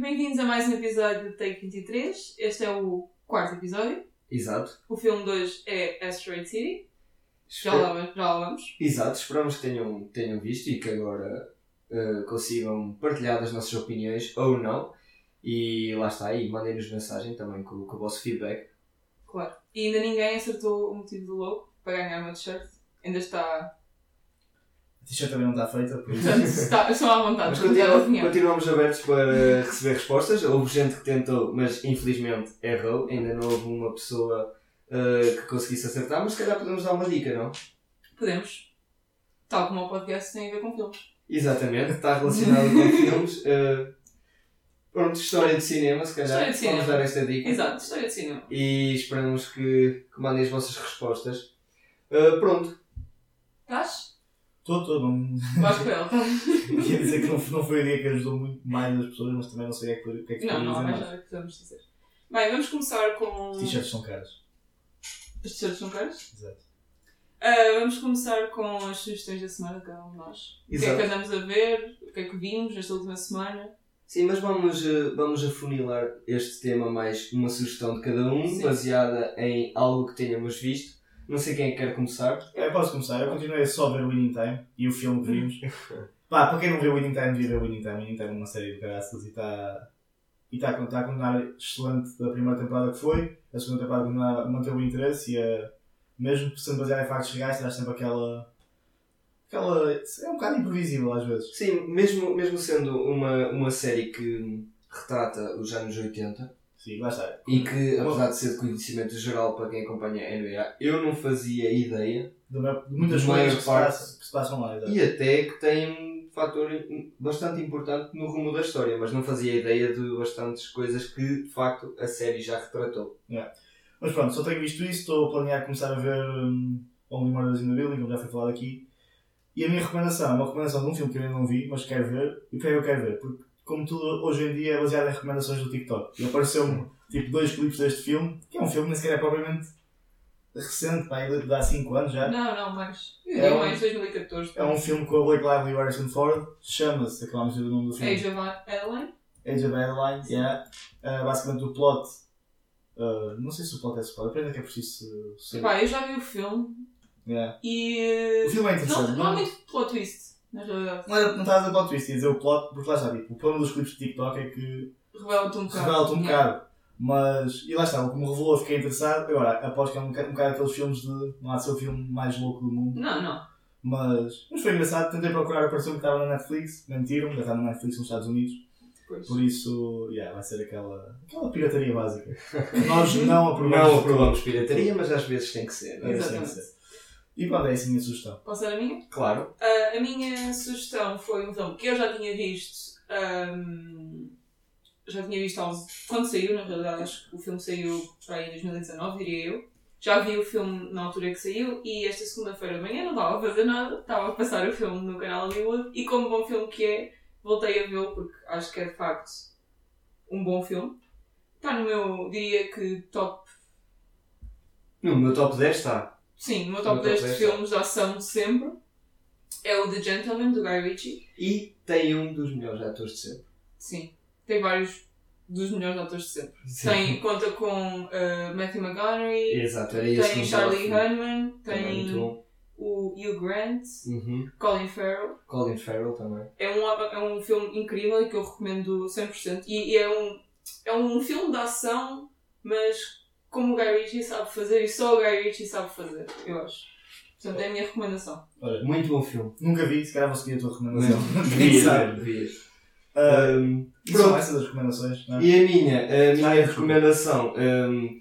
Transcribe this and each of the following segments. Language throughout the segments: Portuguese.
Bem-vindos a mais um episódio de Take 23. Este é o quarto episódio. Exato. O filme de hoje é Asteroid City. Já Espe- lá, já lá vamos. Exato, esperamos que tenham, tenham visto e que agora eh, consigam partilhar as nossas opiniões ou não. E lá está, e mandem-nos mensagem também com, com o vosso feedback. Claro. E ainda ninguém acertou o motivo do logo para ganhar uma t-shirt. Ainda está. T-shirt também não está feita, por isso. Portanto, está, estão à vontade. Mas continua- continuamos abertos para receber respostas. Houve gente que tentou, mas infelizmente errou. Ainda não houve uma pessoa eh, que conseguisse acertar, mas se calhar podemos dar uma dica, não? Podemos. Tal como o podcast tem a ver com filmes. Exatamente, está relacionado com filmes. eh, pronto, história de cinema, se calhar. História de cinema. Vamos dar esta dica. Exato, história de cinema. e esperamos que, que mandem as vossas respostas. Uh, pronto, Estás? Estou, estou. Não... Vais com tá? Ia dizer que não, não foi a ideia que ajudou muito mais as pessoas, mas também não sei o que é que, o que, é que Não, não há mais nada que podemos dizer. Bem, vamos começar com. As t-shirts são caras. As t-shirts são caras? Exato. Ah, vamos começar com as sugestões da semana um de nós. O que é que Exato. andamos a ver? O que é que vimos esta última semana? sim, mas vamos, uh, vamos afunilar este tema mais uma sugestão de cada um, Sim. baseada em algo que tenhamos visto. Não sei quem é que quer começar. É, posso começar. Eu continuei só a ver Winning Time e o filme que vimos. Pá, para quem não viu Winning Time, devia ver Winning Time. Winning Time é uma série de graças e está. E está a está a continuar excelente da primeira temporada que foi. A segunda temporada manter o interesse e a, mesmo sendo baseada em factos reais, traz sempre aquela. aquela. é um bocado imprevisível às vezes. Sim, mesmo, mesmo sendo uma, uma série que retrata os anos 80 Sim, lá está. e que, apesar de ser de conhecimento geral para quem acompanha a NBA, eu não fazia ideia De, uma- de muitas coisas que se, passam, que se passam lá. exato. e até que tem um fator bastante importante no rumo da história, mas não fazia ideia de bastantes coisas que de facto a série já retratou. Mas pronto, só tenho visto isso, estou a planear começar a ver um, Only Murders in the Building, como já foi falado aqui. E a minha recomendação é uma recomendação de um filme que eu ainda não vi, mas quero ver. E porquê é que eu quero ver? Porque, como tudo hoje em dia é baseado em recomendações do TikTok. E apareceu-me tipo dois clipes deste filme, que é um filme que nem sequer é propriamente recente, pá, é de há 5 anos já. Não, não, mais. É um- mais 2014. É um filme com a Blake Lively e o Harrison Ford, chama-se, acabamos de dizer o nome do filme. Age of Adeline? Age of Adeline, yeah. Uh, basicamente o plot. uh, não sei se o plot é spoiler, depende que é preciso saber. Epá, eu já vi o filme Yeah. e. O filme é Não, interessante. não há muito plot twist, na realidade. Não, era- não estava a plot twist, ia dizer o plot, porque lá está, tipo, o problema dos clipes de TikTok é que Revela-te um bocado. revela-te um Yeah. bocado. Mas, e lá está, como revelou, eu fiquei interessado. Agora, aposto que é um, boca- um bocado aqueles filmes de. Não há de ser o filme mais louco do mundo. Não, não. Mas, mas foi engraçado, tentei procurar, apareceu que estava na Netflix, mentiram, já está na Netflix nos Estados Unidos. Pois. Por isso, yeah, vai ser aquela, aquela pirataria básica. Nós não aprovamos. Não aprovamos pirataria, mas às vezes tem que ser. não é? É, sim, Exatamente. E pronto, é assim a minha sugestão. Posso dar a minha? Claro. Ah, a minha sugestão foi um filme que eu já tinha visto. ahm, já tinha visto quando saiu, na realidade, acho que o filme saiu para em 2019, diria eu. Já vi o filme na altura que saiu e esta segunda-feira de manhã não estava a fazer nada, estava a passar o filme no canal Hollywood e, como bom filme que é, voltei a vê-lo porque acho que é de facto um bom filme. Está no meu, diria que top. No meu top 10 está. Sim, no meu top No top 10 de 10 filmes de ação de sempre. É o The Gentleman, do Guy Ritchie. E tem um dos melhores atores de sempre. Sim, tem vários dos melhores atores de sempre. Tem, conta com uh, Matthew McConaughey, Exato, era que tem Charlie Hunnam, tem o Hugh Grant, Uhum. Colin Farrell. Colin Farrell também. É um, é um filme incrível e que eu recomendo 100%. E, e é, um, é um filme de ação, mas como o Guy Ritchie sabe fazer e só o Guy Ritchie sabe fazer, eu acho. Portanto, é a minha recomendação. Olha, Muito bom filme. nunca vi, se calhar vou seguir a tua recomendação. Quem Devias, sabe? devias. Ah, Um, e são pronto. essas as recomendações, não é? E a minha, a Ah, minha é, recomendação. um,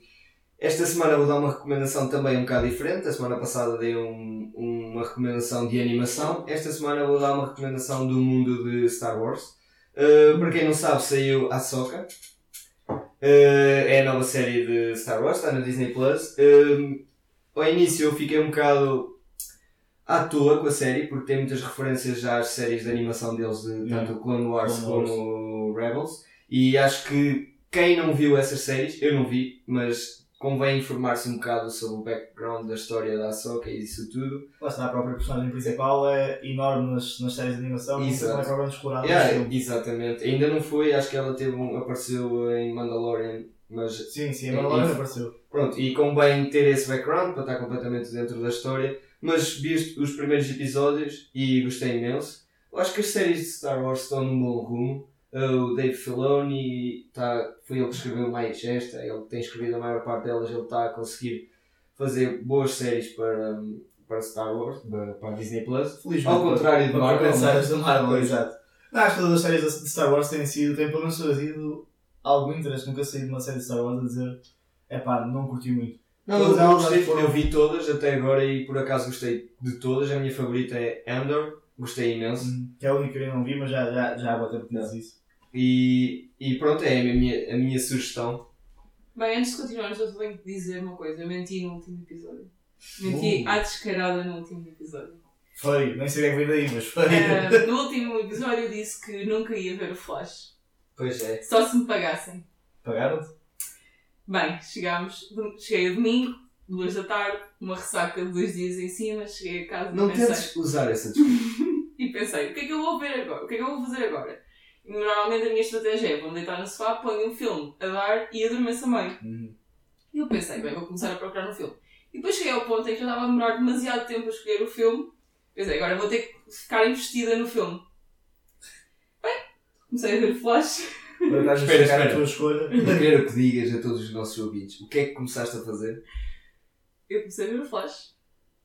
esta semana vou dar uma recomendação também um bocado diferente. A semana passada dei um- uma recomendação de animação. Esta semana vou dar uma recomendação do mundo de Star Wars. Uh, para quem não sabe, saiu Ahsoka. Uh, é a nova série de Star Wars, está na Disney Plus. Um, ao início eu fiquei um bocado à toa com a série, porque tem muitas referências já às séries de animação deles, de Yeah. tanto Clone Wars Clone Wars. como Rebels. E acho que quem não viu essas séries, eu não vi, mas convém informar-se um bocado sobre o background da história da Ahsoka e isso tudo. Lá está, a própria personagem principal é enorme nas, nas séries de animação e não é propriamente explorada Yeah, exatamente. Ainda não foi, acho que ela teve um, apareceu em Mandalorian, mas Sim, sim, a E- Mandalorian e- apareceu. Pronto, e convém ter esse background para estar completamente dentro da história. Mas vi os primeiros episódios e gostei imenso. Eu acho que as séries de Star Wars estão num bom rumo. O Dave Filoni tá, foi ele que escreveu mais esta, ele tem escrevido a maior parte delas, ele está a conseguir fazer boas séries para, para Star Wars, para, Disney Plus. Felizmente. Ao contrário de Marvel, da Marvel, exato. Não, acho que todas as séries de Star Wars têm sido, têm pelo menos surgido algum interesse. Nunca saí de uma série de Star Wars a dizer, é pá, não curti muito. Não, Todas eu elas gostei, foram- eu vi todas até agora e por acaso gostei de todas. A minha favorita é Andor, gostei imenso. Que é a única que eu não vi, mas já, já, já há bom tempo que diz isso. E, e pronto, é a minha, a minha sugestão. Bem, antes de continuarmos, eu tenho que dizer uma coisa. Eu menti no último episódio. Menti Uh. à descarada no último episódio. Foi, nem sei o que é que veio daí, mas foi. Eh, no último episódio eu disse que nunca ia ver o Flash. Pois é. Só se me pagassem. Pagaram-te? Bem, chegámos, cheguei a domingo, duas da tarde, uma ressaca de dois dias em cima, cheguei a casa Não e pensei, tentes usar essa desculpa. pensei, o que é que eu vou ver agora? O que é que eu vou fazer agora? E normalmente a minha estratégia é, vou-me deitar no sofá, ponho um filme a dar e adormeço a meio. Uhum. E eu pensei, bem, vou começar a procurar no filme. E depois cheguei ao ponto em que já estava a demorar demasiado tempo a escolher o filme. Pensei, agora vou ter que ficar investida no filme. Bem, comecei a ver Flash. Agora estás a Espera, espera. a tua escolha. Eu quero que digas a todos os nossos ouvintes o que é que começaste a fazer? Eu comecei a ver o Flash.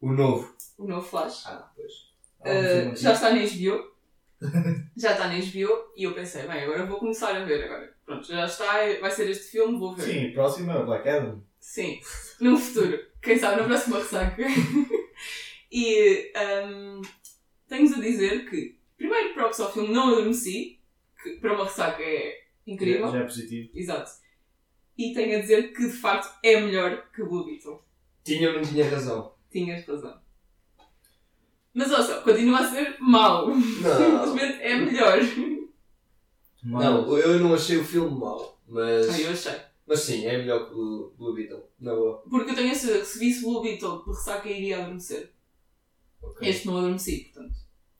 O novo. O novo Flash. Ah, pois. Uh, filme aqui. já está na HBO. já está na HBO. E eu pensei, bem, agora vou começar a ver agora. Pronto, já está, vai ser este filme, vou ver. Sim, próximo é o Black Adam. Sim, no futuro. Quem sabe na próxima ressaca. e um, tenho-vos a dizer que, primeiro, props ao filme, não adormeci, que para uma ressaca é incrível. Já é positivo. Exato. E tenho a dizer que, de facto, é melhor que Blue Beetle. Tinha ou não tinha razão? Tinhas razão. Mas, ouça, continua a ser mau. Não. Simplesmente é melhor. Não, eu não achei o filme mau. Mas, Ah, eu achei. mas sim, é melhor que o Blue Beetle. Na boa. Porque eu tenho a certeza que se visse Blue Beetle de ressaca iria adormecer. Ok. Este não adormeci, portanto.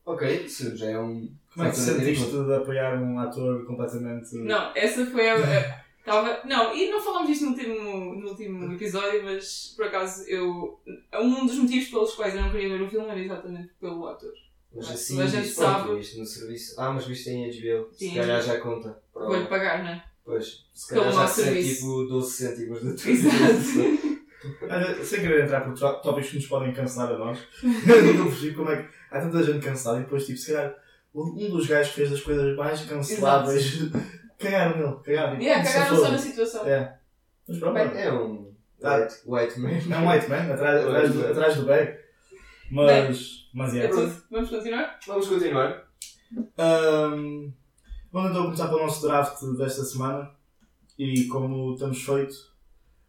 Ok, isso já é um. Como é que sentiste de apoiar um ator completamente. Não, essa foi a. a- Tava, não, e não falámos disto no último, no último episódio, mas por acaso eu. Um dos motivos pelos quais eu não queria ver o filme era exatamente pelo ator. Mas Mas assim, a gente sabe- viste no serviço. Ah, mas viste em HBO. Se Sim. calhar já conta. Vou-lhe pagar, não é? Pois, se Pelo calhar já serviço. tipo 12 cêntimos da tua Exato. Olha, sem querer entrar por tó- tópicos que nos podem cancelar a nós, não percebo como é que há tanta gente cansada e depois, tipo, se calhar, um dos gajos que fez das coisas mais canceláveis, cagaram nele, cagaram. E yeah, cagaram só na situação. É. Mas pronto, Bem, é um Ah. white, white man. é um white man atrás, atrás, do, atrás do bag. Mas, mas É é. Vamos continuar? Vamos continuar. Ahm, vamos então começar pelo nosso draft desta semana. E como estamos feito,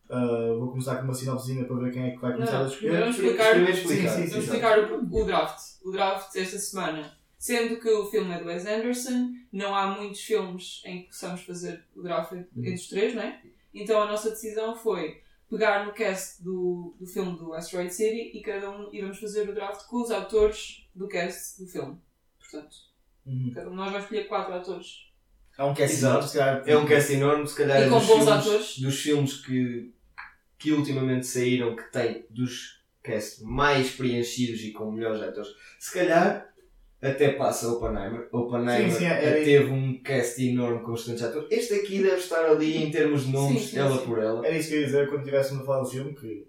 ah, vou começar com uma sinopsezinha para ver quem é que vai começar Não, a escolher. vamos explicar, explicar. Sim, sim, vamos explicar o, o draft. O draft desta semana. Sendo que o filme é do Wes Anderson, não há muitos filmes em que possamos fazer o draft entre os três, não é? Então a nossa decisão foi pegar no cast do, do filme do Asteroid City e cada um iremos fazer o draft com os atores do cast do filme. Portanto, Uhum. cada um de nós vai escolher quatro atores. É um cast enorme, se calhar. É um cast enorme, se calhar E com dos bons filmes, atores. dos filmes que, que ultimamente saíram, que tem dos cast mais preenchidos e com melhores atores. Se calhar até passa Oppenheimer. Oppenheimer Sim, sim, era- teve um cast enorme com bastantes atores. Este aqui deve estar ali em termos de nomes, Sim, sim, ela sim. por ela. Era isso que eu ia dizer quando estivéssemos a falar do filme, que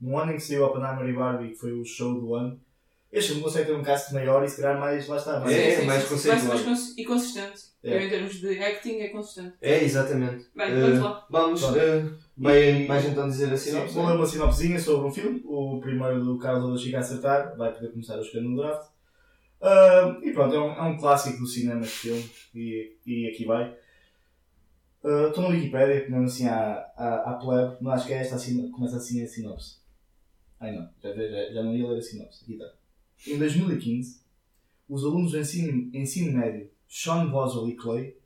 no ano em que saiu Oppenheimer e Barbie, que foi o show do ano, este filme consegue ter um cast maior e se calhar mais, lá está, mais... É, sim, mais. Mais cons- e consistente. É. Em termos de acting, é consistente. É, exatamente. Bem, Eh, vamos lá. Vamos, eh, vais então dizer assim, Sim, não? vou ler uma sinopsezinha sobre um filme. O primeiro do Carlos Chica a acertar, vai poder começar a escolher no draft. Ah, e pronto, é um, é um clássico do cinema este filme, e, e aqui vai. Ah, Estou na Wikipédia, mesmo assim à, à, à plebe, mas acho que é esta assim, começa assim a sinopse. Ai não, já, já, já não ia ler a sinopse. Aqui está. Em 2015, os alunos do ensino, ensino médio Sean Boswell e Clay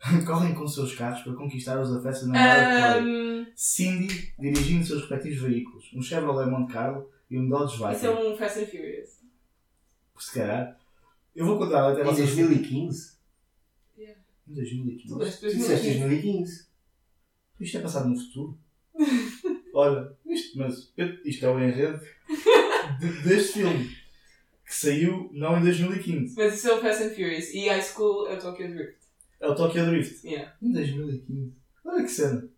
correm com seus carros para conquistar os afetos da namorada Chloe. Ahm, Cindy dirigindo seus respectivos veículos, um Chevrolet Monte Carlo e um Dodge isso é Viper. um Fast and Furious. Se calhar. Eu vou contar até Em vocês. 2015? Em 2015. Tu deste Tu disseste 2015. 2015. Isto é passado no futuro? Olha, isto, mas isto é o enredo de- deste filme que saiu não em 2015. Mas isso é o Fast and Furious. E High School é o Tokyo Drift. É o Tokyo Drift. Yeah. Em 2015. Olha que cena.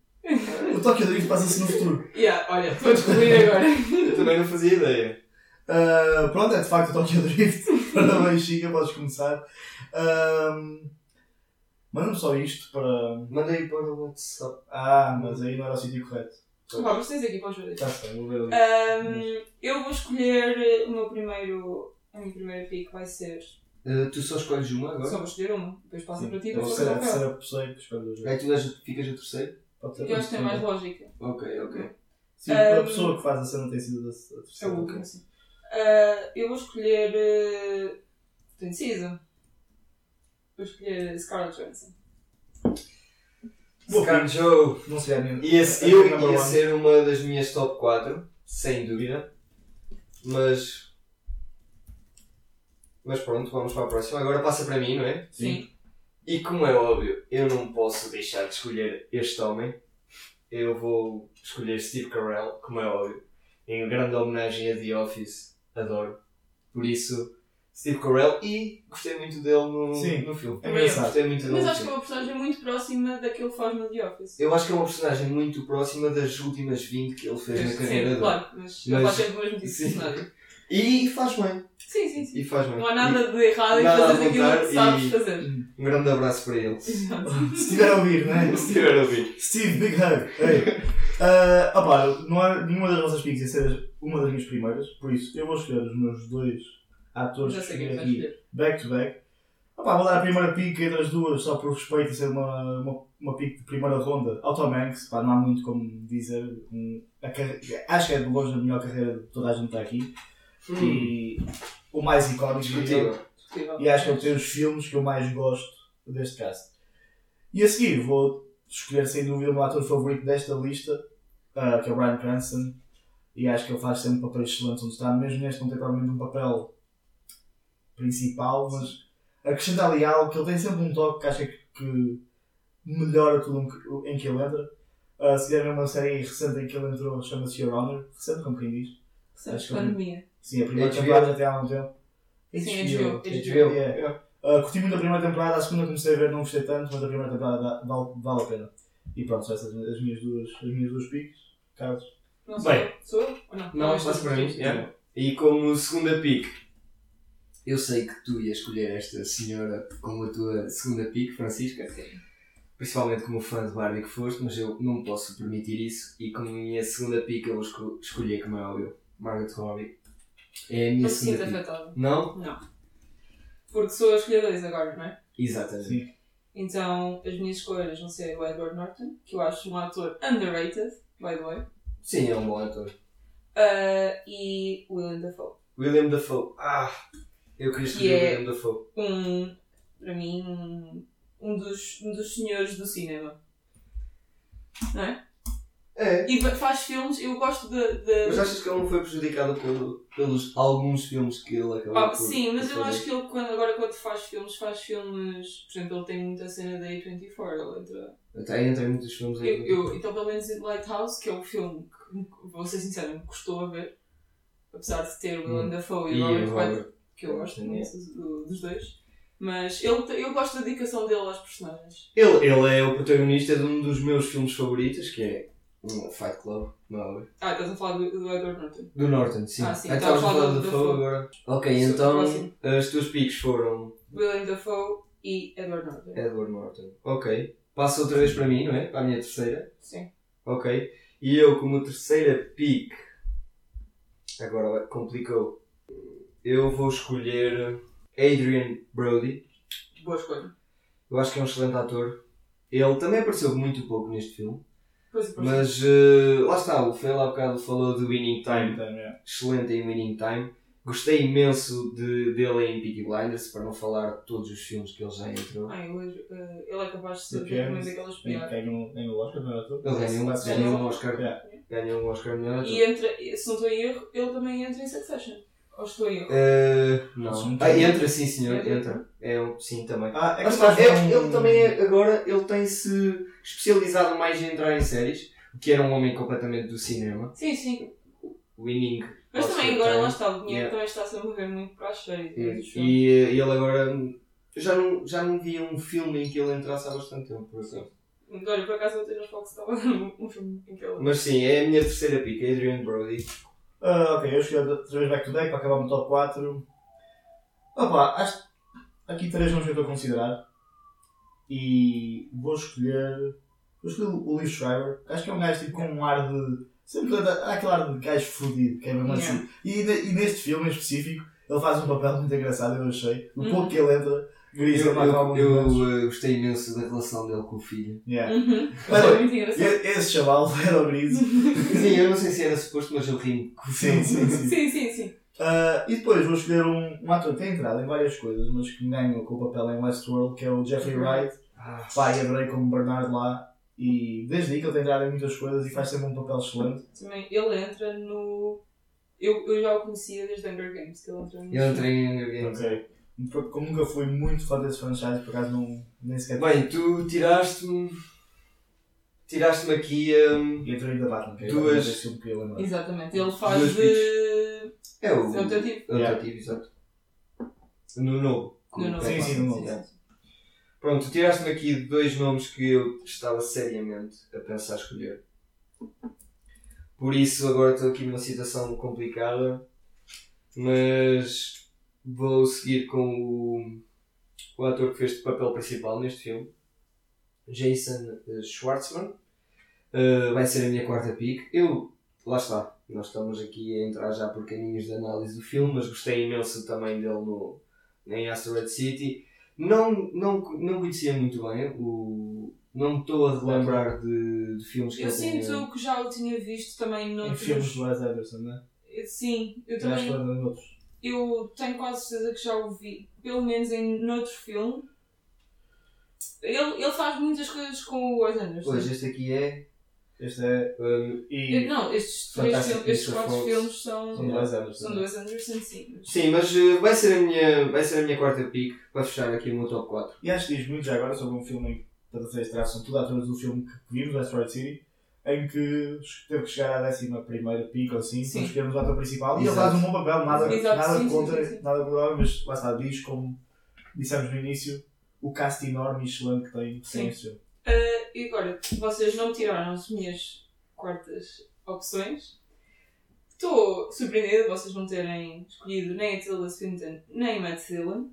O Tokyo Drift passa-se no futuro. Yeah, olha, estou a descobrir agora. Eu também não fazia ideia. Ah, pronto, é de facto o Tokyo Drift. Parabéns, Chica, podes começar. Um, Manda-me só isto para. Mandei para o WhatsApp. Ah, mas aí não era o sítio correto. Vá, mas tens aqui os ver. Sei, vou ver ali. Ahm, eu vou escolher o meu primeiro. A minha primeira pick vai ser. Uh, tu só escolhes uma agora? Só vou escolher uma. Depois passa para ti e Eu depois para sei, ela. sei, escolho dois. Aí tu és, ficas a terceiro? Pode ser. Que eu acho que tem mais lógica. Ok, ok. Sim, a Um, pessoa que faz a cena tem sido a, a É terceira. o último, sim. Ah, eu vou escolher. Uh, Estou indecisa. Vou escolher Scarlett Johansson. Boa Scar Joe. Não sei a minha. Ia, a eu ia one. ser uma das minhas top 4, sem dúvida. Mas. Mas pronto, vamos para a próxima. Agora passa para mim, não é? Sim. E como é óbvio, eu não posso deixar de escolher este homem. Eu vou escolher Steve Carell, como é óbvio. Em grande homenagem a The Office. Adoro. Por isso, Steve Carell. E gostei muito dele no, Sim. no filme. É engraçado. Gostei muito dele Mas acho que é uma personagem muito próxima daquilo que faz no The Office. Eu acho que é uma personagem muito próxima das últimas 20 que ele fez na carreira Sim, dele. claro, mas, Mas- faz sempre o mesmo tipo de Sim. personagem. E faz bem. Sim, sim, sim. E faz bem. Não há nada de errado em a fazer aquilo que sabes e- fazer. Um grande abraço para ele. Se estiver a ouvir, não é? Se estiver a ouvir. Steve, big hug. Hey. Uh, opa, não há nenhuma das vossas picks ia ser uma das minhas primeiras, por isso eu vou escolher os meus dois atores que quem escolhi aqui back to back. Opa, vou dar a primeira pick entre as duas só por respeito e ser uma, uma, uma pick de primeira ronda. Auto Manx, pá, não há muito como dizer. Um, acho que é de longe a melhor carreira de toda a gente está aqui. E o mais icónico. E acho que ele tem os filmes que eu mais gosto deste cast. E a seguir vou escolher sem dúvida o meu ator favorito desta lista, ah, que é o Brian Cranston. E acho que ele faz sempre papéis excelentes onde está, mesmo neste não tem provavelmente um papel principal, mas acrescenta ali algo que ele tem sempre um toque que acho que, que melhora tudo um- em que ele entra. Ah, se quiserem uma série recente em que ele entrou, chama-se Your Honor, recente como quem diz. Que- pandemia. Sim, a primeira temporada já tem há algum tempo. Sim, HBO. HBO. HBO. Yeah. Uh, curti muito a primeira temporada, a segunda comecei a ver, não gostei tanto, mas a primeira temporada vale, vale a pena. E pronto, são essas as minhas duas, as minhas duas picks. Carlos. Não sou Bem. Sou eu? Ou não? Não, passa para mim. yeah. E como segunda pick, eu sei que tu ias escolher esta senhora como a tua segunda pick, Francisca. Principalmente como fã de Barbie que foste, mas eu não posso permitir isso. E como minha segunda pick, eu vou esco- escolher, como é óbvio, Margaret Robbie. É a minha Não se sinta segunda pick. afetado. Não? Não. Porque sou a escolher dois agora, não é? Exatamente. Sim. Então, as minhas escolhas vão ser o Edward Norton, que eu acho um ator underrated, by the way, Sim, é um bom ator. uh, e Willem Dafoe. William Dafoe. Ah, eu queria escolher é- William Dafoe. Um, para mim, um, um, dos, um dos senhores do cinema. Não é? É. E fa- faz filmes, eu gosto de. de- Mas achas que ele não foi prejudicado pelo, pelos alguns filmes que ele acabou Ah, por sim, mas por eu fazer? acho que ele quando, agora quando faz filmes, faz filmes. Por exemplo, ele tem muita cena da A24, ele entra. Até entra em muitos filmes Eu, eu, então, pelo menos em Lighthouse, que é um filme que, vou ser sincera, me custou a ver. Apesar de ter o Willem Hum. Dafoe e, o Robert Robert que eu gosto muito do- dos dois. Mas ele, eu gosto da dedicação dele aos personagens. Ele, ele é o protagonista de um dos meus filmes favoritos, que é um Fight Club, não é? Ah, estás a falar do, do Edward Norton. Do Norton, sim. Ah, sim, Ah, estava estavas a falar do Dafoe. Agora. Ok, então próximo. as tuas piques foram Willem Dafoe e Edward Norton. Edward Norton. Ok. Passa outra vez para mim, não é? Para a minha terceira. Sim. Ok. E eu, como terceira pick, agora complicou. Eu vou escolher Adrian Brody. Boa escolha. Eu acho que é um excelente ator. Ele também apareceu muito pouco neste filme. Pois e Mas eh, lá está, o Fel há bocado falou do Winning Time, Time. time, yeah. Excelente em Winning Time. Gostei imenso de, dele em Peaky Blinders, para não falar de todos os filmes que ele já entrou. Ai, hoje, eh, ele é capaz de ser também daquelas piadas. Ganhou ganhou o Oscar, não tu? Ele ganhou, um. Oscar, ganhou um Oscar melhor ator. E entra, se não estou em erro, ele também entra em Succession. Ou estou erro? Eh, não. Ah, entra, sim senhor, Entra. entra. É, um- sim, também. Ah, é Mas que está, é- não- ele também é- agora ele tem-se especializado mais em entrar em séries, o que era um homem completamente do cinema. Sim, sim. Winning. Mas também agora lá está, o dinheiro Yeah. também está-se a mover muito para as séries. e os E, e, eh, ele agora. eu Já não, já não via um filme em que ele entrasse há bastante tempo, por exemplo. Olha, por acaso ontem nos Fox estava um um filme em que ele. Mas sim, é a minha terceira pica, Adrian Brody. Ah, ok, eu escolhi outra vez back to back para acabar no top 4. Opa, acho aqui três nomes que eu estou a considerar. E vou escolher. Vou escolher o Lee Schreiber, acho que é um gajo tipo, com um ar de. Sempre há aquele ar de gajo fodido, que é mesmo Yeah. assim. E, ne- e neste filme em específico, ele faz um papel muito engraçado, eu achei. O Uhum. pouco que ele entra, Eu, eu, eu, eh, gostei imenso da relação dele com o filho. Yeah. Uhum. Mas, Foi muito engraçado. Esse chaval era o Griso. Sim, eu não sei se era suposto, mas eu ri com o Sim, filme. sim, sim. Sim, sim, sim. Ah, e depois vou escolher um, um ator que tem entrado em várias coisas, mas que me ganhou com o papel em Westworld, que é o Jeffrey Wright. Ah, Pai, adorei como Bernard lá. E desde aí que ele tem entrado em muitas coisas e faz sempre um papel excelente. Também ele entra no. Eu, eu já o conhecia desde Hunger Games, que ele entra no. eu entrei em Hunger Games. Ok. Como nunca fui muito fã desse franchise, por acaso não, nem sequer. Bem, tu tiraste-me. Tiraste-me aqui. hum, E entrei da Batman, que é Duas- esse filme que eu ia lembrar. Exatamente, ele faz Duas de. é o. É o teu tipo. É o teu tipo, exato. No novo. No novo. Sim, sim, no novo. Pronto, tu tiraste-me aqui dois nomes que eu estava seriamente a pensar escolher. Por isso agora estou aqui numa situação complicada, mas vou seguir com o, o ator que fez o papel principal neste filme, Jason eh, Schwartzman. Eh, vai ser a minha quarta pick. Eu, lá está, nós estamos aqui a entrar já por caminhos de análise do filme, mas gostei imenso também dele no, em Asteroid City. Não, não, não conhecia muito bem, o, não me estou a relembrar de, de filmes que Eu tenha- sinto que já o tinha visto também Em noutros. filmes do Wes Anderson, né? Sim, eu Eu acho que também. foi em outros. Eu tenho quase certeza que já o vi, pelo menos em noutro filme. Ele, ele faz muitas coisas com o Wes Anderson. Pois, este aqui é. Este é. hum, E. Não, estes três filmes, estes quatro Fox. filmes são, São do Wes Anderson. são do Wes Anderson, sim. mas- sim, mas eh, vai ser, a minha, vai ser a minha quarta pick para fechar aqui o meu top 4. E acho que diz muito já agora sobre um filme em que para fazer este traço são tudo atores do filme que que vimos, Asteroid City, em que teve que chegar à décima primeira pica ou assim, Sim. para escolhermos o ator principal. E ele Exato. faz um bom papel, nada, Exato, nada sim, contra, sim, nada contra, mas lá está, diz como dissemos no início, o cast enorme e excelente que tem, Sim. tem este filme. Ah, e agora, vocês não tiraram as minhas quartas opções. Estou surpreendida de vocês não terem escolhido nem a Tilda Swinton nem Matt Dillon.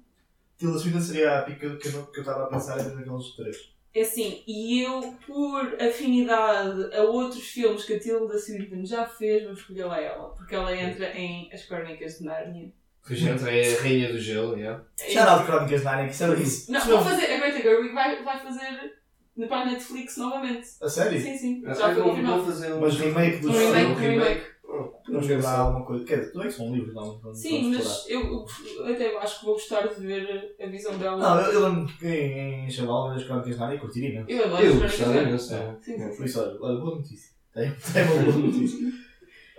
Tilda Swinton seria a pica que eu não- que eu estava a pensar entre aqueles três. É assim, e eu, por afinidade a outros filmes que a Tilda Swinton já fez, vou escolher a ela, porque ela entra em As Crónicas de Nárnia. Que gente é a rainha do gelo, yeah. Shout out Crónicas de Narnia, que isso era isso. Não, vou fazer, a Greta Gerwig vai, vai fazer para a Netflix novamente. A sério? Sim, sim, já foi confirmado. fazer um, Mas remake dos Um remake, remake. Podemos lembrar alguma coisa. Quer dizer, é que são livros, não? não Sim, vamos mas eu, eu até acho que vou gostar de ver a visão dela. Não, eu, eu lembro que em, em Chaval, as Crónicas de Narnia, eu curtiria, né? Eu adoro as gostava Crónicas imenso. de Nárnia. é. Sim, sim, Por sim. isso, olha, olha, boa notícia. Tem, tem uma boa notícia.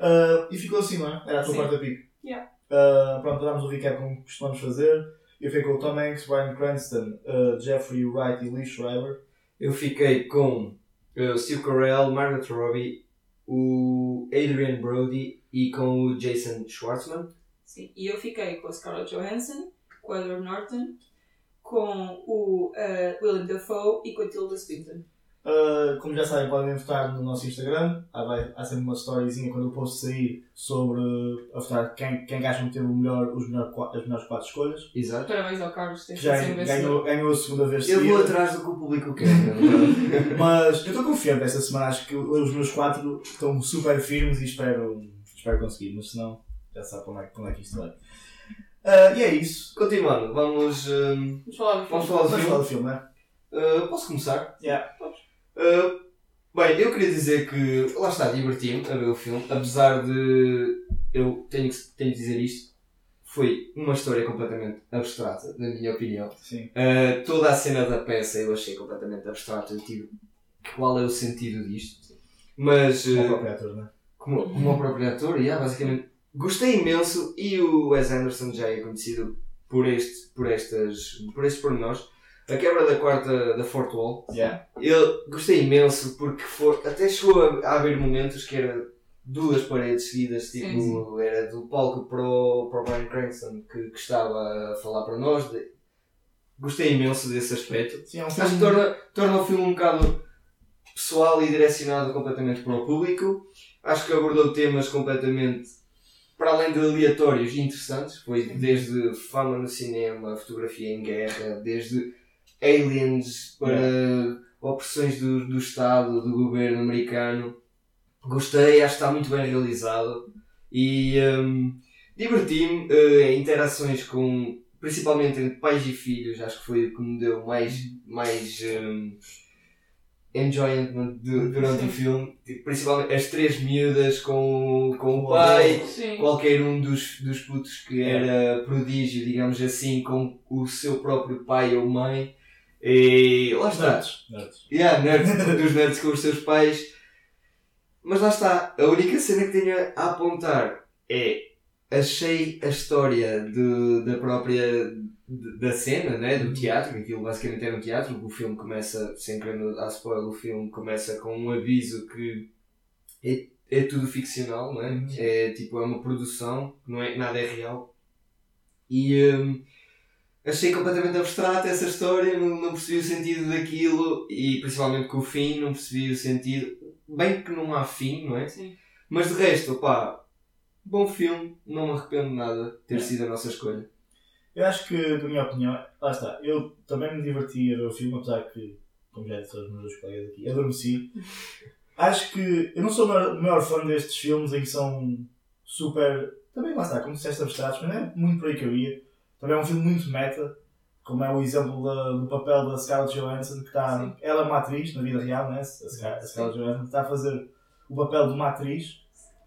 Ah, e ficou assim, não é? Era a tua quarta pick. Yeah. Ah, pronto, darmos o recap como costumamos fazer. Eu fiquei com o Tom Hanks, Bryan Cranston, ah, Jeffrey Wright e Lee Schreiber. Eu fiquei com uh, Steve Carell, Margot Robbie, o Adrian Brody e com o Jason Schwartzman. Sim, e eu fiquei com a Scarlett Johansson, com o Edward Norton, com o eh, Willem Dafoe e com a Tilda Swinton. Ah, como já sabem, podem votar no nosso Instagram. Há, vai- há sempre uma storyzinha quando o post sair sobre a votar quem, quem acham que teve o melhor, os melhor, as melhores quatro escolhas. Exato. Parabéns ao Carlos, tem Que sido já sempre ganhou, ganhou a segunda vez Eu vou atrás do que o público quer. verdade. Mas eu estou confiante esta semana, acho que os meus quatro estão super firmes e espero, espero conseguir, mas se não, já sabe onde é, onde é que isto vai. Ah, e é isso. Continuando, vamos. Vamos falar do filme. Vamos falar do filme, não é? Uh, posso começar? Yeah. Uh, bem, eu queria dizer que lá está, diverti-me a ver o filme, apesar de eu tenho que, tenho que dizer isto. foi uma história completamente abstrata, na minha opinião. Uh, toda a cena da peça eu achei completamente abstrata. Eu tive qual é o sentido disto? Mas. Com o uh, próprio ator, não é? como, como o próprio ator, yeah, basicamente. Gostei imenso e o Wes Anderson já é conhecido por, este, por, estas, por estes pormenores. A quebra da quarta, da fourth wall, Yeah. eu gostei imenso porque for, até chegou a, a haver momentos que era duas paredes seguidas, tipo, Sim, era do palco para o, para o Brian Cranston que, que estava a falar para nós. De- gostei imenso desse aspecto. Sim, é um Acho filme. que torna, torna o filme um bocado pessoal e direcionado completamente para o público. Acho que abordou temas completamente, para além de aleatórios, interessantes. Foi desde fama no cinema, fotografia em guerra, desde aliens para opressões do, do Estado, do governo americano. Gostei, acho que está muito bem realizado e hum, diverti-me. eh, interações com, principalmente entre pais e filhos, acho que foi o que me deu mais, mais hum, enjoyment du- durante o filme. Tipo, Principalmente as três miúdas com, com o pai, Sim. qualquer um dos, dos putos que era prodígio, digamos assim, com o seu próprio pai ou mãe. E lá está. Nerds. Nerds. Yeah, nerds, dos nerds com os seus pais. Mas lá está, a única cena que tenho a apontar é achei a história de, da própria de- da cena, né, do teatro, que aquilo basicamente era um teatro, o filme começa, sem querer dar spoiler, o filme começa com um aviso que é, é tudo ficcional, não é? Uhum. É tipo, é uma produção, não é, nada é real. E hum, achei completamente abstrata essa história, não, não percebi o sentido daquilo e principalmente com o fim não percebi o sentido. Bem que não há fim, não é? Sim. Mas de resto, opá, bom filme, não me arrependo de nada de ter É. sido a nossa escolha. Eu acho que, da minha opinião, lá está. Eu também me diverti a ver o filme, apesar que, como já disse aos meus dois colegas aqui, adormeci. Acho que eu não sou o maior, o maior fã destes filmes em que são super. Também lá está, como disseste, abstratos, mas não é muito por aí que eu ia. Também é um filme muito meta, como é o exemplo da- do papel da Scarlett Johansson, que está. Sim. Ela é uma atriz, na vida real, né? A, Scar- a Scarlett Johansson está a fazer o papel de uma atriz,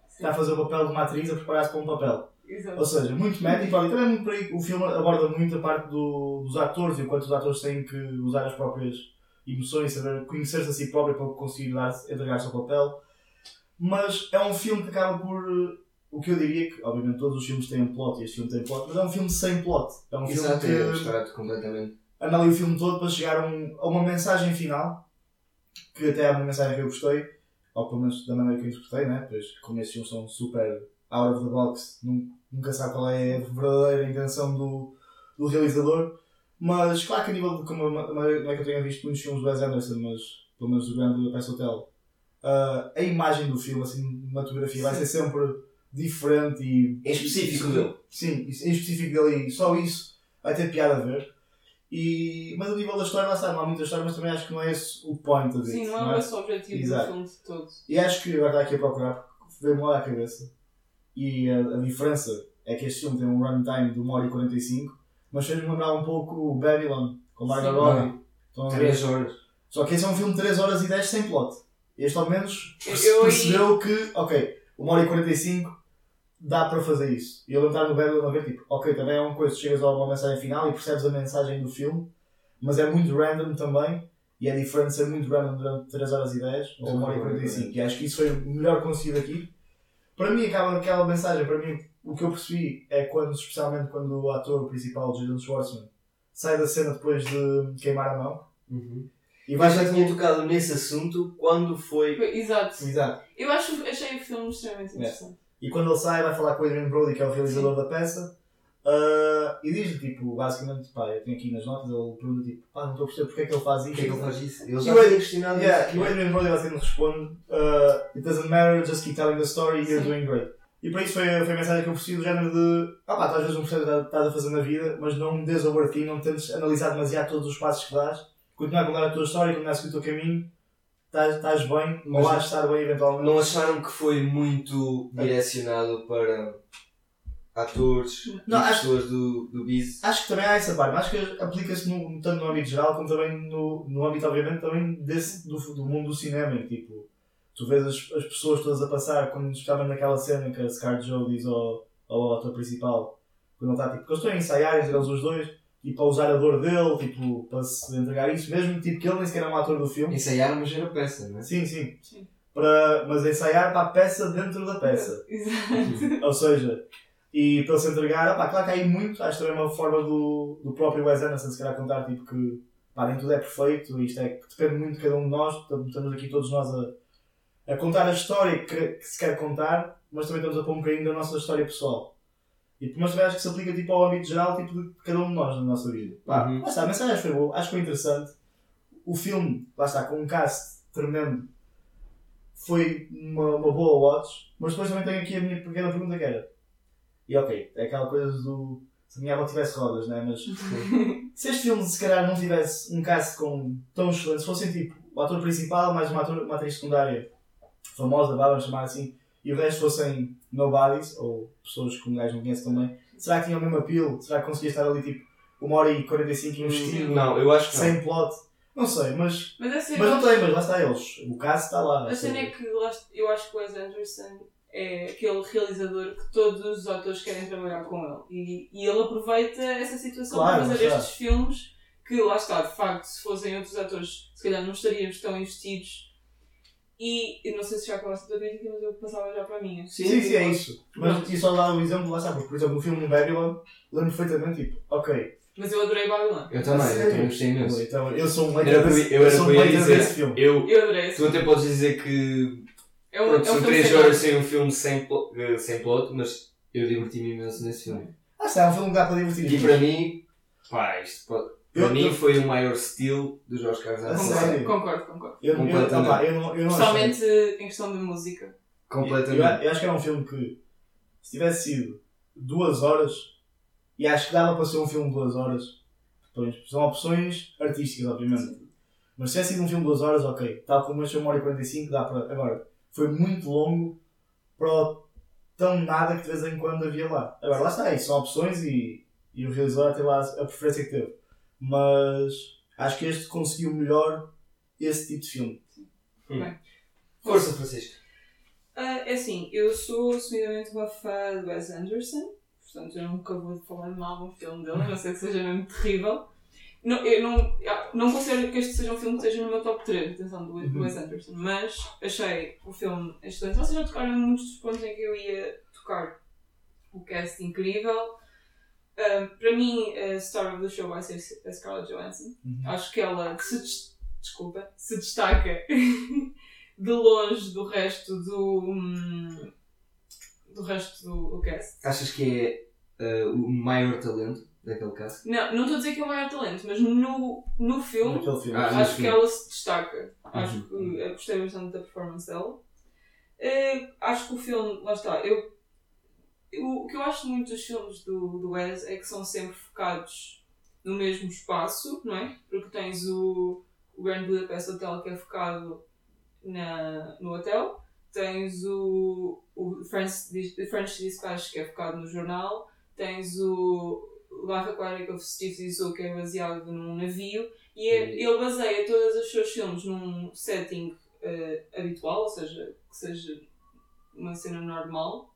está a fazer o papel de uma atriz a preparar-se para um papel. Ou Exato. seja, muito meta e e também muito por aí, o filme aborda muito a parte do- dos atores e o quanto os atores têm que usar as próprias emoções, saber conhecer-se a si próprio para conseguir dar entregar-se ao papel. Mas é um filme que acaba por. O que eu diria que, obviamente, todos os filmes têm plot e este filme tem plot, mas é um filme sem plot. É um Exato, filme é que abstrato completamente. anda ali o filme todo para chegar a, um- a uma mensagem final, que até é uma mensagem que eu gostei, ou pelo menos da maneira que eu interpretei, né? Pois, como esses filmes são super out of the box, nun- nunca sabe qual é a verdadeira intenção do, do realizador. Mas, claro que a nível de como não é que eu tenha visto muitos filmes do Wes Anderson, mas pelo menos o Grande Budapest Hotel, ah, a imagem do filme, assim, uma fotografia, vai ser sempre diferente e. Em específico dele. Sim, em específico dele, e só isso vai ter piada a ver. E, mas a nível da história, lá não há muita história, mas também acho que não é esse o point of it. Sim, não é esse o objetivo Exato. do filme de todo. E acho que agora está aqui a procurar, porque veio-me lá à cabeça. E a, a diferença é que este filme tem um runtime de 1 hora e 45, mas fez-me lembrar um pouco o Babylon, com Margot. Robbie. Estão a ver? 3 horas. Só que esse é um filme de 3 horas e 10 sem plot. Este ao menos Eu- eu- percebeu que, ok, 1 hora e 45 dá para fazer isso. E eu no Babylon a ver, tipo, ok, também é uma coisa, chegas a uma mensagem final e percebes a mensagem do filme, mas é muito random também, e é diferente ser muito random durante 3 horas e 10 ou 1 hora e 45. E acho que isso foi o melhor conseguido aqui. Para mim, acaba aquela mensagem, para mim, o que eu percebi é quando, especialmente quando o ator principal, Jason Schwartzman, sai da cena depois de queimar a mão. Uhum. E vai já tinha tocado nesse assunto quando foi. Exato. Exato. Eu acho, achei o filme extremamente interessante. E quando ele sai, vai falar com o Adrian Brody, que é o realizador da peça, ah, e diz-lhe, tipo, basicamente, pá, eu tenho aqui nas notas, ele pergunta, tipo, pá, não estou a perceber porque é que ele faz Por isto. que é que ele faz isso? Ele E já questionado Yeah, isso. e o Adrian Brody basicamente responde, ah, it doesn't matter, just keep telling the story, you're Sim. doing great. E para isso foi, foi a mensagem que eu percebi do género de, ah pá, tu às vezes não percebes o que estás a fazer na vida, mas não des overthink, não tentes analisar demasiado todos os passos que dás, continuar a contar a tua história, continuar a seguir o teu caminho, estás, estás bem, Mas vais estar bem eventualmente. Não acharam que foi muito direcionado para atores Não, e acho- pessoas do, do biz? Acho que também há essa parte, mas acho que aplica-se no- tanto no âmbito geral como também no, no âmbito, obviamente, também desse, do, do mundo do cinema. em que, Tipo, tu vês as, as pessoas todas a passar, quando especialmente naquela cena que a Scarlett Joe diz ao, ao ator principal, Quando ele está, tipo, porque eles estão a ensaiar entre eles os dois, e para usar a dor dele, tipo, para se entregar isso, mesmo tipo que ele nem sequer é um ator do filme. Ensaiar, mas era peça, não é? Sim, sim. Sim. Para, mas ensaiar para a peça dentro da peça. Exato. Ou seja, e para ele se entregar, opá, claro que há aí muito, acho que também é uma forma do, do próprio Wes Anderson se calhar contar tipo que pá, nem tudo é perfeito, isto é que depende muito de cada um de nós, estamos aqui todos nós a, a contar a história que, que se quer contar, mas também estamos a pôr um bocadinho da nossa história pessoal. E, mas também acho que se aplica tipo, ao âmbito geral tipo, de cada um de nós na nossa vida. Pá, Uhum. lá está, a mensagem acho que foi boa, acho que foi interessante. O filme, lá está, com um cast tremendo, foi uma, uma boa watch, mas depois também tenho aqui a minha pequena pergunta que era. E ok, é aquela coisa do. Se a minha avó tivesse rodas, né? Mas se este filme se calhar não tivesse um cast com tão excelente, se fossem tipo o ator principal, mais uma, ator, uma atriz secundária famosa, vá, vamos chamar assim, e o resto fossem nobodies, ou pessoas que um gajo não conhece também, será que tinha o mesmo apelo? Será que conseguia estar ali tipo uma hora e 45 investido, Não, eu acho que não. sem plot? Não sei, mas. Mas assim, Mas não tem, mas lá está eles. O cast está lá. A cena é que eu acho que o Wes Anderson é aquele realizador que todos os atores querem trabalhar com ele. E, e ele aproveita essa situação Claro, para fazer estes filmes que, lá está, de facto, se fossem outros atores, se calhar não estaríamos tão investidos. E eu não sei se já acabaste a tua crítica, mas eu passava já para a minha. Sim, sim, é isso. Mas e só dar um exemplo, lá porque, por exemplo, no filme Babylon, lembro perfeitamente, tipo, ok. Mas eu adorei Babylon. Eu também, eu também gostei imenso. Então, eu sou um que eu desse, eu sou um eu dizer. desse filme. Eu, Eu adorei esse tu até podes dizer que É um, pronto, é um são filme 3 sem horas sem um filme sem, eh, sem plot, mas eu diverti-me imenso nesse filme. Ah, está, é um filme que dá para divertir. E para mim, pá, isto pode- para Eu- mim eu- foi o maior estilo do Jorge Carlos? Concordo, concordo, concordo. Eu, eu, completamente. opá, eu não, eu não achei. Especialmente em questão de música. Completamente. Eu, eu acho que era um filme que, se tivesse sido duas horas, e acho que dava para ser um filme de duas horas, são opções artísticas, obviamente. Mas se tivesse sido um filme de duas horas, ok. Tal como este é uma hora e 45, dá para. Agora, foi muito longo para o tão nada que de vez em quando havia lá. Agora, lá está, isso são opções e, e o realizador tem lá a preferência que teve. Mas acho que este conseguiu melhor esse tipo de filme. Força, Francisco. Ah, é assim, eu sou assumidamente uma fã de Wes Anderson, portanto eu nunca vou falar mal de um filme dele, a não ser que seja mesmo terrível. Não, eu não, ah, não considero que este seja um filme que esteja no meu top 3, atenção, do, Uhum. Wes Anderson, mas achei o filme excelente. Vocês já tocaram muitos dos pontos em que eu ia tocar. O cast incrível. Ah, para mim, a star of the show vai ser a Scarlett Johansson. Uhum. Acho que ela se, des- desculpa, se destaca de longe do resto do. hum, do resto do, do cast. Achas que é eh, o maior talento daquele caso? Não, não estou a dizer que é o maior talento, mas no, no filme filme. Ah, acho no que filme. ela se destaca. Acho Uhum. que eu gostei bastante da performance dela. Eh, acho que o filme, lá está, eu, o que eu acho muito dos filmes do, do Wes é que são sempre focados no mesmo espaço, não é? Porque tens o, o Grand Budapest Hotel que é focado na, no hotel, tens o, o French, French Dispatch que é focado no jornal, tens o Life Aquatic of Steve Zissou que é baseado num navio e é- Sim. ele baseia todos os seus filmes num setting eh, habitual, ou seja, que seja uma cena normal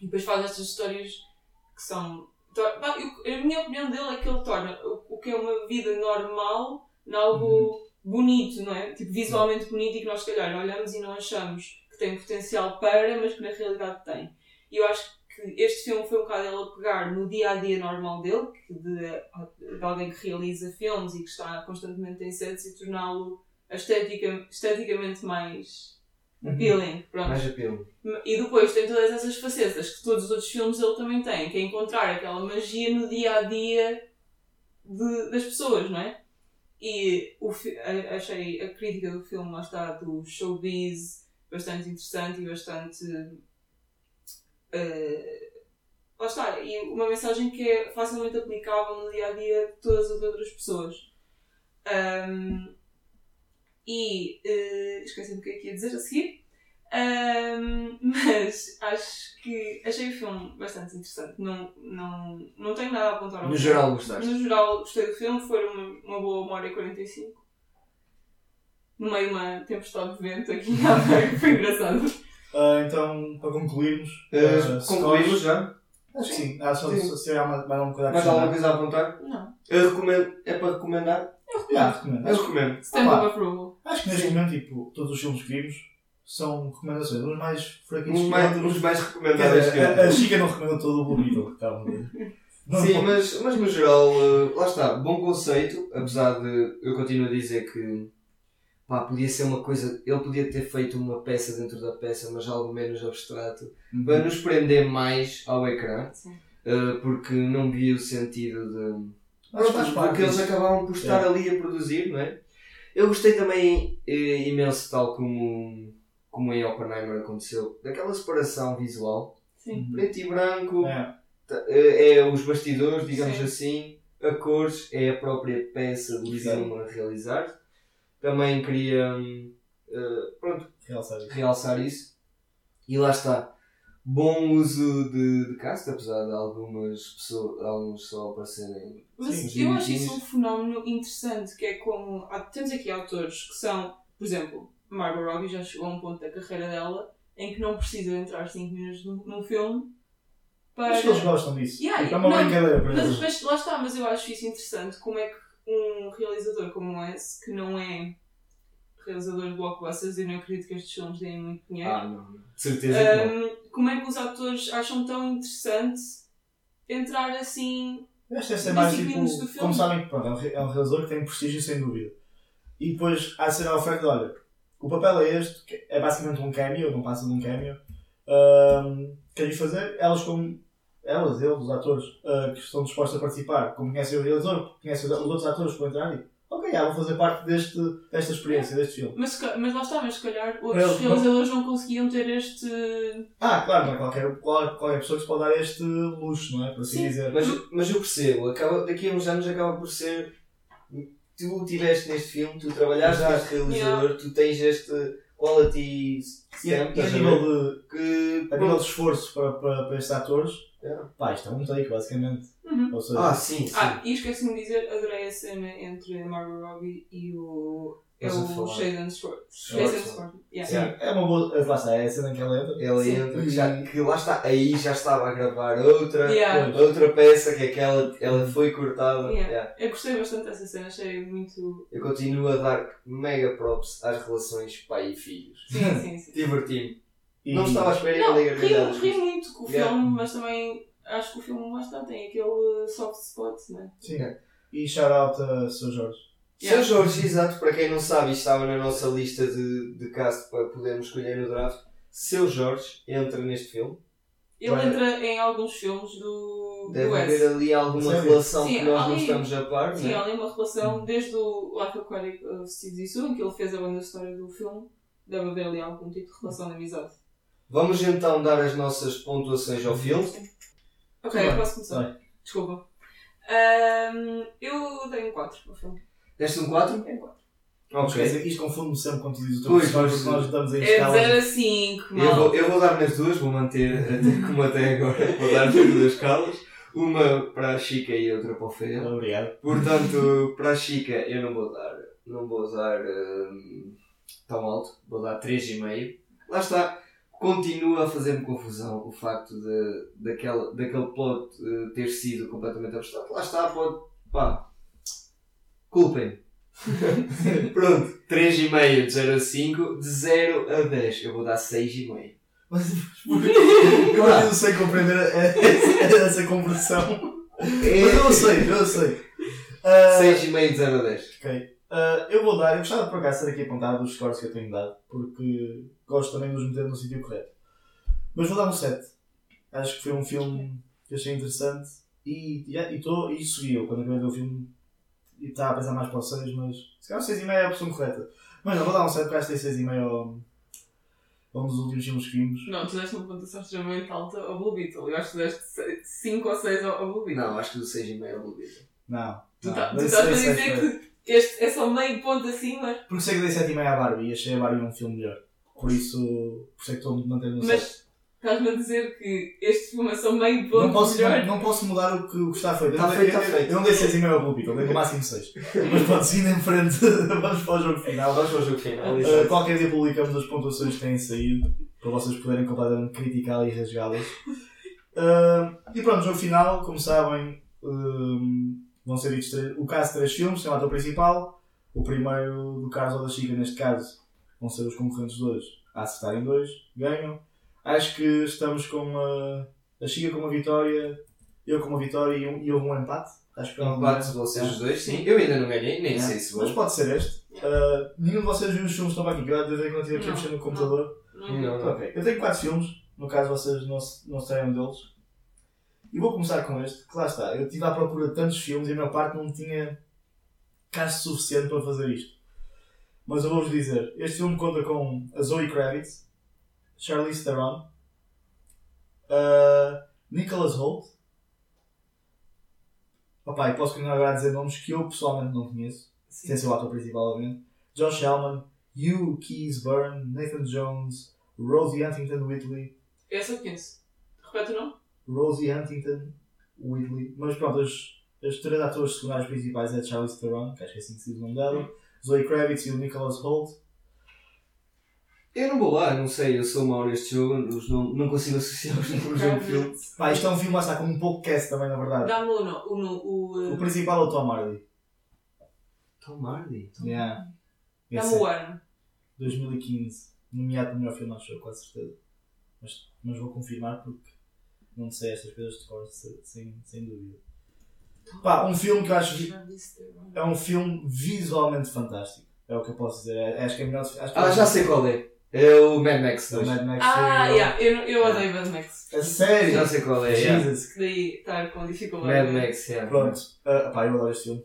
e depois faz estas histórias que são. a minha opinião dele é que ele torna o, que é uma vida normal em algo bonito, não é? Tipo, visualmente bonito e que nós, se calhar, olhamos e não achamos que tem potencial para, mas que na realidade tem. E eu acho que este filme foi um bocado ele a pegar no dia a dia normal dele, de, de alguém que realiza filmes e que está constantemente em sets e torná-lo estetica, esteticamente mais Uhum. Appealing. Pronto. Mais apelo. E depois tem todas essas facetas que todos os outros filmes ele também tem, que é encontrar aquela magia no dia a dia de- das pessoas, não é? E o, achei a crítica do filme, lá está, do showbiz, bastante interessante e bastante. eh, lá está, e uma mensagem que é facilmente aplicável no dia a dia de todas as outras pessoas. Ahm, e eh, esqueci-me o que é que ia dizer a seguir. Ahm, mas acho que achei o filme bastante interessante. Não, não, não tenho nada a apontar ao No filme. geral, gostaste? No geral, gostei do filme. Foi uma, uma boa uma hora e 45. No meio de uma tempestade de vento aqui em Aveiro. Foi engraçado. Ah, então, para concluirmos, ah, concluímos scores- já? Acho que sim. Acho Sim. que se tiver mais mais alguma coisa a Mais alguma acrescentar. coisa a apontar? Não. Eu recomendo. É para recomendar? Já, recomendo. Eu Acho, recomendo. Stamp Opa. of approval. Acho que neste momento, tipo, todos os filmes que vimos são recomendações. Uns mais fraquinhos que mais, uns mais Quer recomendáveis dizer, que a, a. Chica não recomenda todo o Blue Beetle. Calma. Não, Sim, não. mas, mas no geral, eh, lá está, bom conceito, apesar de eu continuo a dizer que pá, podia ser uma coisa, ele podia ter feito uma peça dentro da peça, mas algo menos abstrato, para nos prender mais ao ecrã, Sim. eh, porque não vi o sentido de. Mas parte porque eles acabavam por estar É. ali a produzir, não é? Eu gostei também eh, imenso, tal como, como em Oppenheimer aconteceu, daquela separação visual, Sim. preto e branco, É. é, é os bastidores, digamos Sim. assim, a cores é a própria peça do filme a realizar. Também queria hum, eh, pronto, Realçar isso. realçar isso. E lá está. Bom uso de, de cast, apesar de algumas pessoas, alguns só aparecerem. Mas Sim, eu acho isso um fenómeno interessante, que é como. há- temos aqui autores que são, por exemplo, Margot Robbie já chegou a um ponto da carreira dela em que não precisa entrar 5 minutos num, num filme para. Acho que eles gostam disso. Yeah, é uma não, brincadeira para Mas, eles. mas lá está, mas eu acho isso interessante, como é que um realizador como esse, que não é realizador de blockbusters, eu não acredito que estes filmes deem muito dinheiro, Ah, não, não. De certeza que não. como é que os atores acham tão interessante entrar assim Eu Acho que deve Nos mais tipo. do filme. Como sabem que pronto, é um é um realizador que tem prestígio sem dúvida. E depois há de ser a oferta de olha, o papel é este, é basicamente um cameo, não passa de um cameo. Um, fazer? Elas como. Elas, eles, os atores ah, que estão dispostos a participar, como conhecem o realizador, conhecem os outros atores que vão entrar e ok, já vou fazer parte deste, desta experiência, deste filme. Mas, se mas lá está, mas se calhar outros Eles realizadores não conseguiam ter este. Ah, claro, não é qualquer, qual- qualquer pessoa que se pode dar este luxo, não é? Por assim Sim. dizer. Mas, mas eu percebo, acaba, daqui a uns anos acaba por ser. Tu estiveste neste filme, tu trabalhaste Exato. neste realizador, tu tens este quality a, stamp, e a nível de, que. a nível de esforço para, para, para estes atores, É. pá, isto é um take, basicamente. Uhum. Ou seja, Ah, sim, sim. Ah, e esqueci-me de dizer, adorei a cena entre a Margot Robbie e o. É o. Shaden Sword. É uma boa. Lá está, é a cena em que ela entra. Ele Sim. entra, que, já, que lá está, aí já estava a gravar outra, Yeah. Outra peça que aquela ela foi cortada. Yeah. Yeah. Eu gostei bastante dessa cena, achei muito. Eu continuo a dar mega props às relações pai e filhos. Sim, sim, sim. Diverti-me. E, Não estava à espera Não, liga ri, ri muito com o Yeah. filme, mas também acho que o filme lá está, tem aquele soft spot, né? Sim. E shout out a Sr. Jorge. Yeah. Seu Jorge, exato, para quem não sabe, estava na nossa lista de, de cast para podermos escolher no draft. Seu Jorge entra neste filme. Ele Vai. entra em alguns filmes do, Deve do haver Wes. ali alguma Sério? relação Sim, que nós não ali- estamos a par, Sim, né? há ali uma relação desde o Life Aquatic of Steve Zissou, em que ele fez a banda sonora do filme. Deve haver ali algum tipo de relação de amizade. Vamos então dar as nossas pontuações ao filme. Ok, eu bem. posso começar. Vai. Desculpa. Ahm, eu um 4 ao filme. Deste um 4? É 4. Mas quer Ok. dizer, isto confunde-me sempre quando tu dizes o teu Pois, nós estamos em É de escalas. 0 a 5, Eu vou, mal. eu vou dar nas duas, vou manter até, como até agora. Vou dar nas duas escalas. Uma para a Chica e outra para o Fede. Obrigado. Portanto, para a Chica eu não vou dar, não vou dar hum, tão alto, vou dar 3,5. Lá está, continua a fazer-me confusão o facto de, daquela, daquele plot eh, ter sido completamente abstrato. Lá está, pode, pá, culpem. Pronto, 3,5 de 0 a 5, de 0 a 10 eu vou dar 6,5. Mas eu não sei compreender essa, conversão. Mas eu sei, eu sei. Ah, 6,5 de 0 a 10. Ok. Ah, eu vou dar, eu gostava por acaso de ter aqui apontado os scores que eu tenho dado, porque gosto também de os meter no sítio correto. Mas vou dar um 7. Acho que foi um filme que achei interessante e, e, e, tô, e subiu quando acabei de ver o filme e estava a pensar mais para o 6, mas se calhar o 6,5 é a opção correta. Mas não, vou dar um 7 porque acho que tem 6,5 ao, um dos últimos filmes que vimos. Não, tu deste uma pontuação extremamente alta ao Blue Beetle. Eu acho que tu deste 5 ou 6 ao ao Blue Beetle. Não, acho que do 6,5 é o Blue Beetle. Não. Tu não, tá- tu estás a dizer que este é só meio ponto acima, Porque sei que dei 7,5 à Barbie e achei a Barbie um filme melhor. Por isso, por isso é que estou a manter no 7. Estás-me a dizer que este filme é só meio ponto Não posso, melhor. não, não posso mudar o que, o que está feito. Está eu, não feito, dei- está eu- feito. eu não dei 7,5 ao Blue Beetle, dei no máximo 6. Mas pode seguir em frente, vamos para o jogo final. Vamos para o jogo final. Uh, qualquer dia publicamos as pontuações que têm saído para vocês poderem completamente criticá-las e rasgá-las. Ah, e pronto, jogo final, como sabem, hum, vão ser ditos três, o caso de três filmes, tem o ator principal. O primeiro do Carlos ou da Chica, neste caso, vão ser os concorrentes dois a acertarem dois, ganham. Acho que estamos com a, a Chica com uma vitória, eu com uma vitória e, um, e houve um empate. Acho que é um Empate de vocês os dois, sim. Eu ainda não ganhei, nem É. sei se vou. Mas pode ser este. Ah, nenhum de vocês viu os filmes que estão aqui, que eu desde que eu estive aqui a Não, mexer no não. computador. Não. Não, não. Ok, eu tenho quatro filmes, no caso vocês não se, não se traiam deles. E vou começar com este, que lá está. Eu estive à procura de tantos filmes e a minha parte não tinha caso suficiente para fazer isto. Mas eu vou-vos dizer, este filme conta com a Zoe Kravitz, Charlize Theron, uh, Nicholas Holt. Opa, posso continuar agora a dizer nomes que eu pessoalmente não conheço, Sim. sem ser o ator principal, obviamente. Josh Hellman, Hugh Keys Byrne, Nathan Jones, Rosie Huntington Whitley, Essa eu conheço. Repete o nome? Rosie Huntington Whitley. Mas pronto, os, os três atores secundários principais é Charlize Theron, que acho que é assim que se diz o nome dela, Zoe Kravitz e o Nicholas Holt. Eu não vou lá, não sei, eu sou mau neste jogo, não, não consigo associar os números a um filme. Pá, isto é um filme, lá está, com um pouco cast também, na verdade. Dá-me o, o, o, O uh, principal é o Tom Hardy. Tom Hardy. Yeah. Dá-me o é ano. 2015. Nomeado no melhor filme, acho eu, quase certeza. Mas, mas vou confirmar porque não sei estas coisas de cor, se- sem, sem dúvida. Pá, um filme que eu acho é um filme visualmente fantástico. É o que eu posso dizer. É- acho que é melhor. Acho que Ah, já sei qual é. É o Mad Max É o 2. Mad Max Ah, Fury yeah, eu, eu odeio Mad Max. A sério? Já sei qual é. Jesus. Que daí estar com dificuldade. Mad Max, yeah. Pronto. Ah, pá, eu adoro este filme.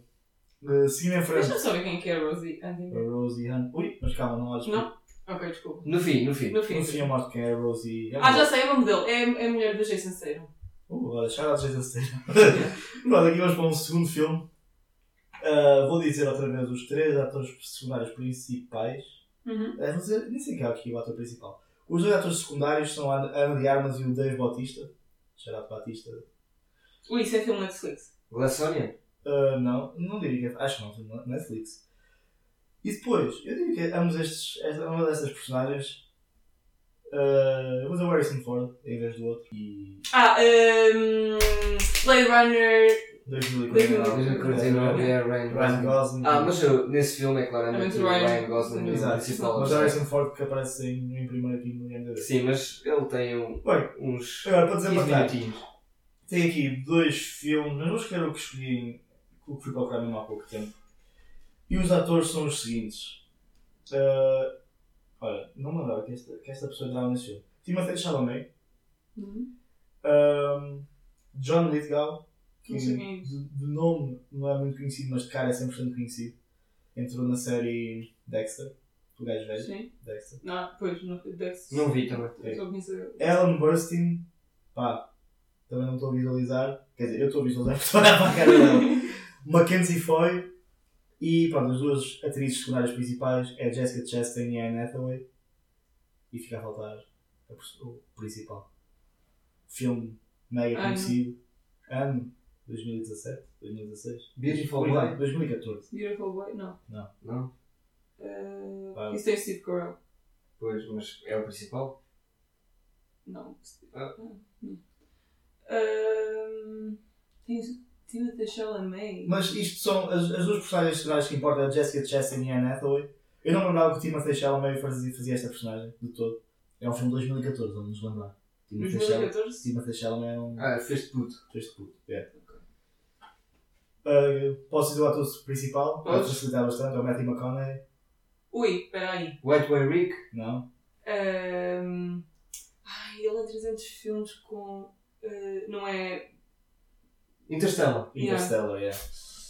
Uh, seguindo em frente. Deixa-me saber quem é que é a Rosie A Huntington. Rosie Hunt. Ui, mas calma, não olhes. Não? Ok, desculpa. No fim, no fim. No fim. No fim eu mostro quem é a Rosie. Ah, já sei, é o nome dele. É, é a mulher do Jason Statham. Uh, olha, shout out Jason Statham. Pronto, aqui vamos para um segundo filme. Ah, vou dizer outra vez os três atores secundários principais. Uhum. É, vou dizer, nem sei quem é aqui o ator principal. Os dois atores secundários são a Ana de Armas e o Dave Bautista. Out Batista. Ui, isso é filme Netflix. Glassónia? Ah, não, não diria que é. Acho que não, Netflix. E depois, eu diria que ambos estes, esta, uma dessas personagens. eu vou dizer o Harrison Ford em vez do outro. E. Ah, um, Blade Runner. 2049. 2049 é Ryan Gosling. Gosling. Ah, mas eu, nesse filme é claramente Realmente o Ryan- Ryan Gosling o Exato. principal. Mas o Harrison Ford que aparece em, em primeiro aqui no IMDb. Sim, mas ele tem um- Bem, uns agora para 15 desempatar, tem aqui dois filmes, mas vou escolher o que escolhi, o que fui procurar mesmo há pouco tempo. E os atores são os seguintes. Ah, olha, não me lembrava que esta, que esta pessoa entrava nesse filme. Timothée Chalamet, Uhum. ah, John Lithgow, que Não sei quem é de, de nome não é muito conhecido, mas de cara é 100% conhecido. Entrou na série Dexter, o gajo velho, Sim. Dexter. Não, pois, não. Deve Não vi também. Conheço. Ellen Burstyn, pá, também não estou a visualizar. Quer dizer, eu estou a visualizar porque estou a olhar para a cara dela. Mackenzie Foy e pronto, as duas atrizes secundárias principais é a Jessica Chastain e a Anne Hathaway. E fica a faltar o principal. Filme mega conhecido. Ano 2017, 2016. Beautiful Não, Boy? 2014. Beautiful Boy? Não. Não? Uh, Ah. Isso tem Steve Carell. Pois, mas é o principal? Não. Ah. não. Um, tem Timothée Chalamet. Mas isto são as, as duas personagens secundárias que importam, a Jessica Chastain e a Anne Hathaway. Eu não me lembrava que o Timothée Chalamet fazia, fazia esta personagem, de todo. É um filme de 2014, vamos nos lembrar. Timothée Chalamet, 2014? Timothée Chalamet é um Ah, fez de puto. fez de puto. É. Uh, posso dizer o ator principal? Pode facilitar bastante, é o Matthew McConaughey. Ui, espera aí. White Boy Rick? Não? Um, ai, ele é 300 filmes com. uh, não é. Interstellar. Yeah. Interstellar, yeah.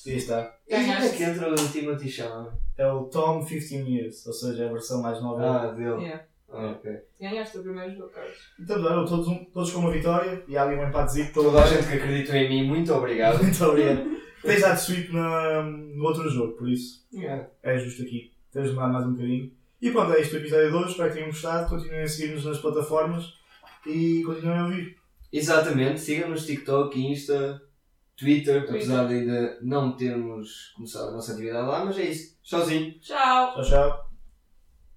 Aí está. E onde é que entra o Timothy Chalamet? É o Tom 15 Years, ou seja, a versão mais nova. Ah, dele. Yeah. Ah, ok. Ganhaste o primeiro jogo, Carlos. Então, todos, um- todos com uma vitória e há ali um empatezinho. Toda a gente que acreditou em mim, muito obrigado. Muito obrigado. Tens dado sweep na, no outro jogo, por isso Yeah. é justo aqui. Tens de mais um bocadinho. E pronto, é isto o episódio de hoje. Espero que tenham gostado. Continuem a seguir-nos nas plataformas e continuem a ouvir. Exatamente, sigam-nos TikTok, Insta, Twitter, Twitter. apesar de ainda não termos começado a nossa atividade lá, mas é isso. Tchauzinho. Tchau! Tchau, tchau.